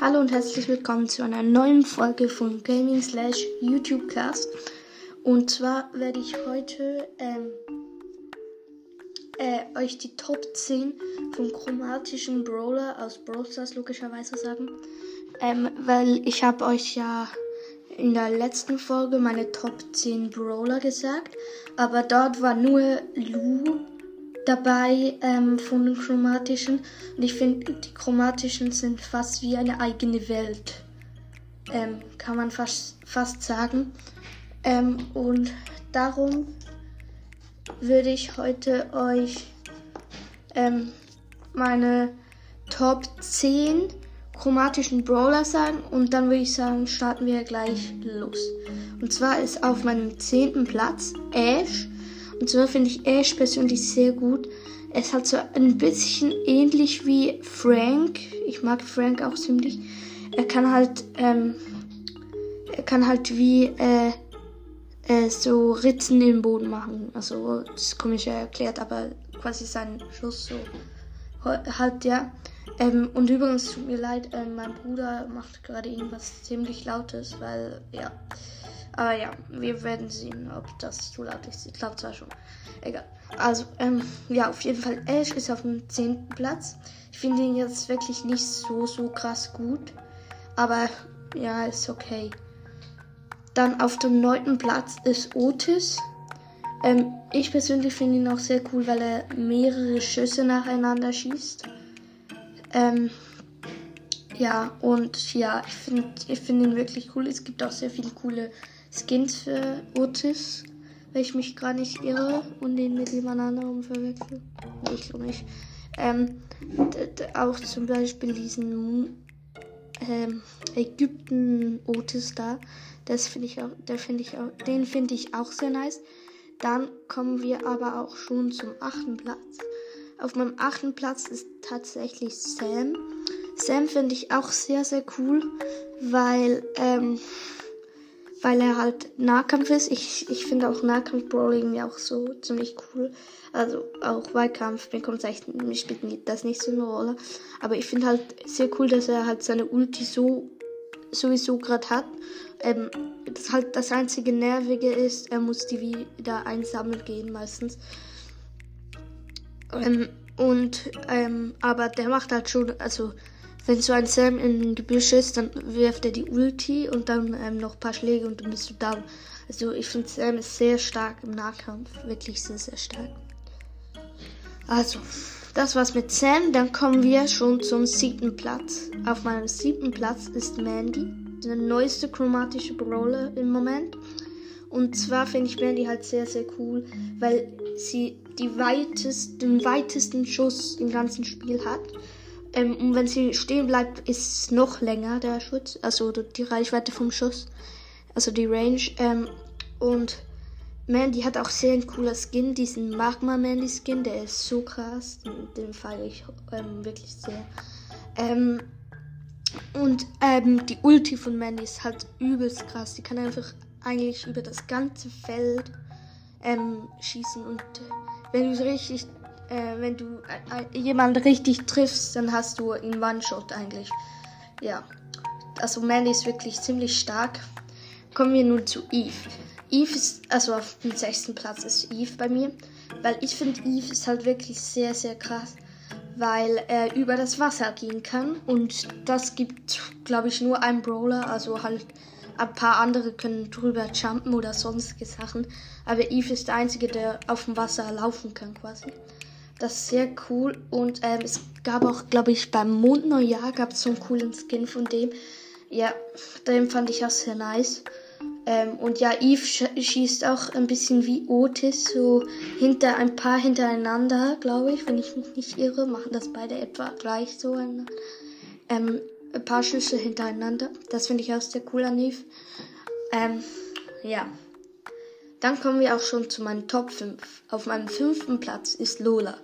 Hallo und herzlich willkommen zu einer neuen Folge von Gaming Slash YouTube Cast. Und zwar werde ich heute ähm, äh, euch die Top 10 vom chromatischen Brawler aus Brawl Stars logischerweise sagen. Ähm, weil ich habe euch ja in der letzten Folge meine Top 10 Brawler gesagt. Aber dort war nur Lu dabei ähm, von den chromatischen. Und ich finde, die chromatischen sind fast wie eine eigene Welt. Ähm, kann man fast, fast sagen. Ähm, und darum würde ich heute euch ähm, meine Top 10 chromatischen Brawler sagen und dann würde ich sagen, starten wir gleich los. Und zwar ist auf meinem zehnten Platz Ash und zwar finde ich Ash persönlich sehr gut. Es hat so ein bisschen ähnlich wie Frank. Ich mag Frank auch ziemlich. Er kann halt, ähm, er kann halt wie äh, äh, so Ritzen im Boden machen. Also das ist komisch erklärt, aber quasi sein Schuss so halt ja. Ähm, und übrigens tut mir leid, äh, mein Bruder macht gerade irgendwas ziemlich Lautes, weil ja. Aber ja, wir werden sehen, ob das zu laut ist. Ich glaube zwar schon. Egal. Also, ähm, ja, auf jeden Fall, Ash ist auf dem 10. Platz. Ich finde ihn jetzt wirklich nicht so, so krass gut. Aber ja, ist okay. Dann auf dem 9. Platz ist Otis. Ähm, ich persönlich finde ihn auch sehr cool, weil er mehrere Schüsse nacheinander schießt. Ähm, ja, und ja, ich finde ich find ihn wirklich cool. Es gibt auch sehr viele coole Skins für Otis, wenn ich mich gar nicht irre und den mit jemand anderem verwechsel. Nee, ich glaube nicht. Ähm, auch zum Beispiel diesen ähm, Ägypten Otis da. Das finde ich auch, der finde ich auch, den finde ich auch sehr nice. Dann kommen wir aber auch schon zum achten Platz. Auf meinem achten Platz ist tatsächlich Sam. Sam finde ich auch sehr, sehr cool, weil ähm, weil er halt Nahkampf ist. Ich, ich finde auch Nahkampf-Brawling ja auch so ziemlich cool. Also auch Weitkampf, mir kommt echt, mir spielt das nicht so eine Rolle. Aber ich finde halt sehr cool, dass er halt seine Ulti so sowieso gerade hat. Ähm, das halt das einzige Nervige ist, er muss die wieder einsammeln gehen meistens. Ähm, und ähm, aber der macht halt schon, also wenn so ein Sam im Gebüsch ist, dann wirft er die Ulti und dann ähm, noch ein paar Schläge und dann bist du down. Also ich finde Sam ist sehr stark im Nahkampf. Wirklich sehr, sehr stark. Also, das war's mit Sam. Dann kommen wir schon zum siebten Platz. Auf meinem siebten Platz ist Mandy, der neueste chromatische Brawler im Moment. Und zwar finde ich Mandy halt sehr, sehr cool, weil sie die weitest, den weitesten Schuss im ganzen Spiel hat. Ähm, und wenn sie stehen bleibt, ist es noch länger der Schutz, also die Reichweite vom Schuss, also die Range. Ähm, und Mandy hat auch sehr ein cooler Skin, diesen Magma Mandy Skin, der ist so krass, den, den feiere ich ähm, wirklich sehr. Ähm, und ähm, die Ulti von Mandy ist halt übelst krass. Die kann einfach eigentlich über das ganze Feld ähm, schießen und äh, wenn du richtig äh, wenn du äh, jemanden richtig triffst, dann hast du ihn One-Shot eigentlich. Ja. Also Mandy ist wirklich ziemlich stark. Kommen wir nun zu Eve. Eve ist, also auf dem sechsten Platz ist Eve bei mir. Weil ich finde, Eve ist halt wirklich sehr, sehr krass. Weil er über das Wasser gehen kann. Und das gibt, glaube ich, nur ein Brawler. Also halt ein paar andere können drüber jumpen oder sonstige Sachen. Aber Eve ist der einzige, der auf dem Wasser laufen kann quasi. Das ist sehr cool. Und ähm, es gab auch, glaube ich, beim Mondneujahr gab es so einen coolen Skin von dem. Ja, den fand ich auch sehr nice. Ähm, und ja, Eve sch schießt auch ein bisschen wie Otis, so hinter ein paar hintereinander, glaube ich, wenn ich mich nicht irre, machen das beide etwa gleich so ein, ähm, ein paar Schüsse hintereinander. Das finde ich auch sehr cool an Eve. Ähm, ja. Dann kommen wir auch schon zu meinen Top 5. Auf meinem fünften Platz ist Lola.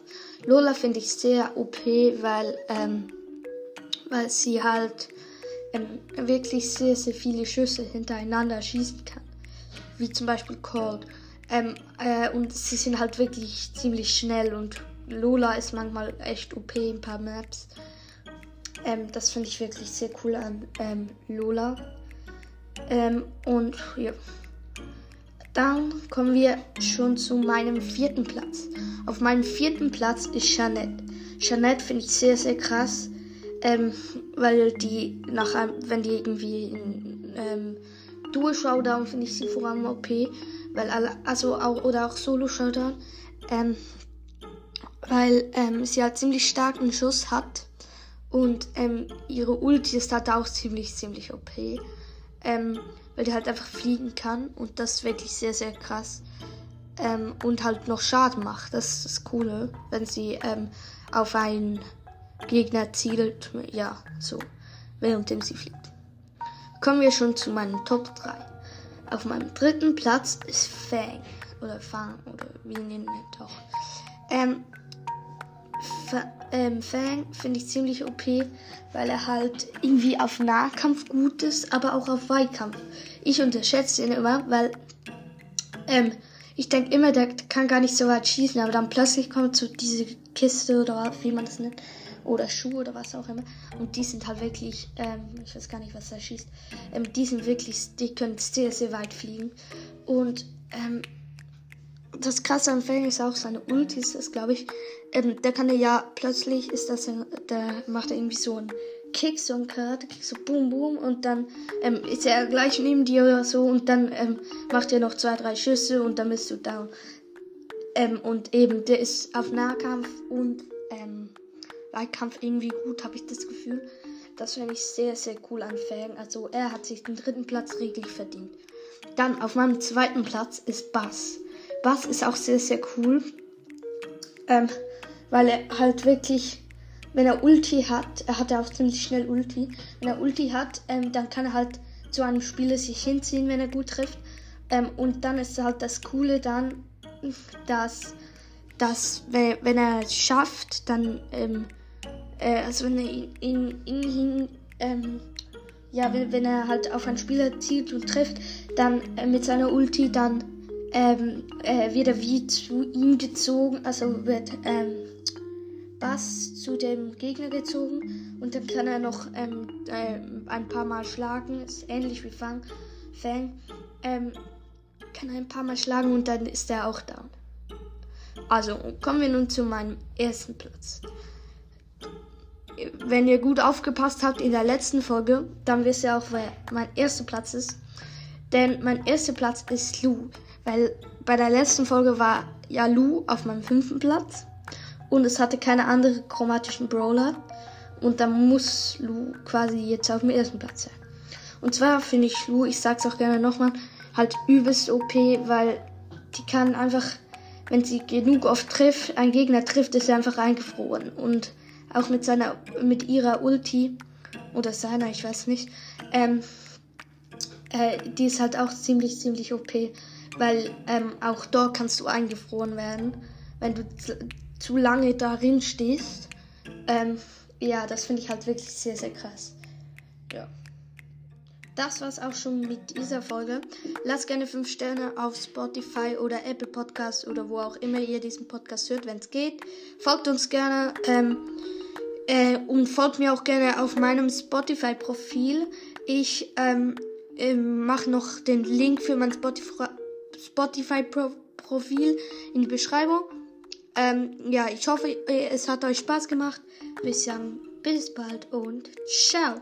Lola finde ich sehr OP, weil, ähm, weil sie halt ähm, wirklich sehr, sehr viele Schüsse hintereinander schießen kann. Wie zum Beispiel Cold. Ähm, äh, und sie sind halt wirklich ziemlich schnell und Lola ist manchmal echt OP in ein paar Maps. Ähm, das finde ich wirklich sehr cool an ähm, Lola. Ähm, und ja. Dann kommen wir schon zu meinem vierten Platz. Auf meinem vierten Platz ist Jeanette. Jeanette finde ich sehr, sehr krass, ähm, weil die nach einem, wenn die irgendwie in ähm, Duo-Showdown finde ich sie vor allem OP, weil alle, also auch, oder auch Solo-Showdown, ähm, weil ähm, sie halt ziemlich starken Schuss hat und ähm, ihre Ulti ist halt auch ziemlich, ziemlich OP. Ähm, weil die halt einfach fliegen kann und das ist wirklich sehr, sehr krass. Ähm, und halt noch Schaden macht. Das ist das Coole, wenn sie ähm, auf einen Gegner zielt. Ja, so, währenddem sie fliegt. Kommen wir schon zu meinen Top 3. Auf meinem dritten Platz ist Fang. Oder Fang, oder wie nennen wir auch. Ähm, ähm, Fang finde ich ziemlich OP, weil er halt irgendwie auf Nahkampf gut ist, aber auch auf Weitkampf. Ich unterschätze ihn immer, weil ähm, ich denke immer, der kann gar nicht so weit schießen, aber dann plötzlich kommt so diese Kiste oder wie man das nennt, oder Schuhe oder was auch immer. Und die sind halt wirklich, ähm, ich weiß gar nicht, was er schießt, ähm, die sind wirklich, die können sehr, sehr weit fliegen. Und ähm, das krasse am Fang ist auch seine Ultis, ist glaube ich, ähm, der kann ja plötzlich ist das, der macht er irgendwie so einen Kick, so einen Karate, so boom, boom und dann ähm, ist er gleich neben dir oder so und dann ähm, macht er noch zwei, drei Schüsse und dann bist du down. Ähm, und eben, der ist auf Nahkampf und ähm, Weitkampf irgendwie gut, habe ich das Gefühl. Das finde ich sehr, sehr cool an Fang. Also er hat sich den dritten Platz reglich verdient. Dann auf meinem zweiten Platz ist Bass. Bass ist auch sehr, sehr cool. Ähm, weil er halt wirklich, wenn er Ulti hat, er hat ja auch ziemlich schnell Ulti. Wenn er Ulti hat, ähm, dann kann er halt zu einem Spieler sich hinziehen, wenn er gut trifft. Ähm, und dann ist halt das Coole dann, dass, dass wenn, wenn er es schafft, dann, ähm, äh, also wenn er ihn, ihn, ihn ähm, ja, wenn, wenn er halt auf einen Spieler zielt und trifft, dann äh, mit seiner Ulti, dann ähm, äh, wird er wie zu ihm gezogen, also wird ähm, Bass zu dem Gegner gezogen und dann kann er noch ähm, äh, ein paar Mal schlagen, ist ähnlich wie Fang. Fang ähm, kann er ein paar Mal schlagen und dann ist er auch down. Also kommen wir nun zu meinem ersten Platz. Wenn ihr gut aufgepasst habt in der letzten Folge, dann wisst ihr auch, wer mein erster Platz ist. Denn mein erster Platz ist Lou. Weil bei der letzten Folge war ja Lu auf meinem fünften Platz und es hatte keine anderen chromatischen Brawler. Und da muss Lu quasi jetzt auf dem ersten Platz sein. Und zwar finde ich Lu, ich sag's auch gerne nochmal, halt übelst OP, weil die kann einfach, wenn sie genug oft trifft, ein Gegner trifft, ist sie einfach eingefroren. Und auch mit seiner, mit ihrer Ulti, oder seiner, ich weiß nicht, ähm, äh, die ist halt auch ziemlich, ziemlich OP weil ähm, auch dort kannst du eingefroren werden, wenn du zu lange darin stehst. Ähm, ja, das finde ich halt wirklich sehr, sehr krass. Ja. Das war's auch schon mit dieser Folge. Lasst gerne 5 Sterne auf Spotify oder Apple Podcast oder wo auch immer ihr diesen Podcast hört, wenn es geht. Folgt uns gerne ähm, äh, und folgt mir auch gerne auf meinem Spotify-Profil. Ich ähm, äh, mache noch den Link für mein Spotify Spotify-Profil in die Beschreibung. Ähm, ja, ich hoffe, es hat euch Spaß gemacht. Bis dann, bis bald und ciao.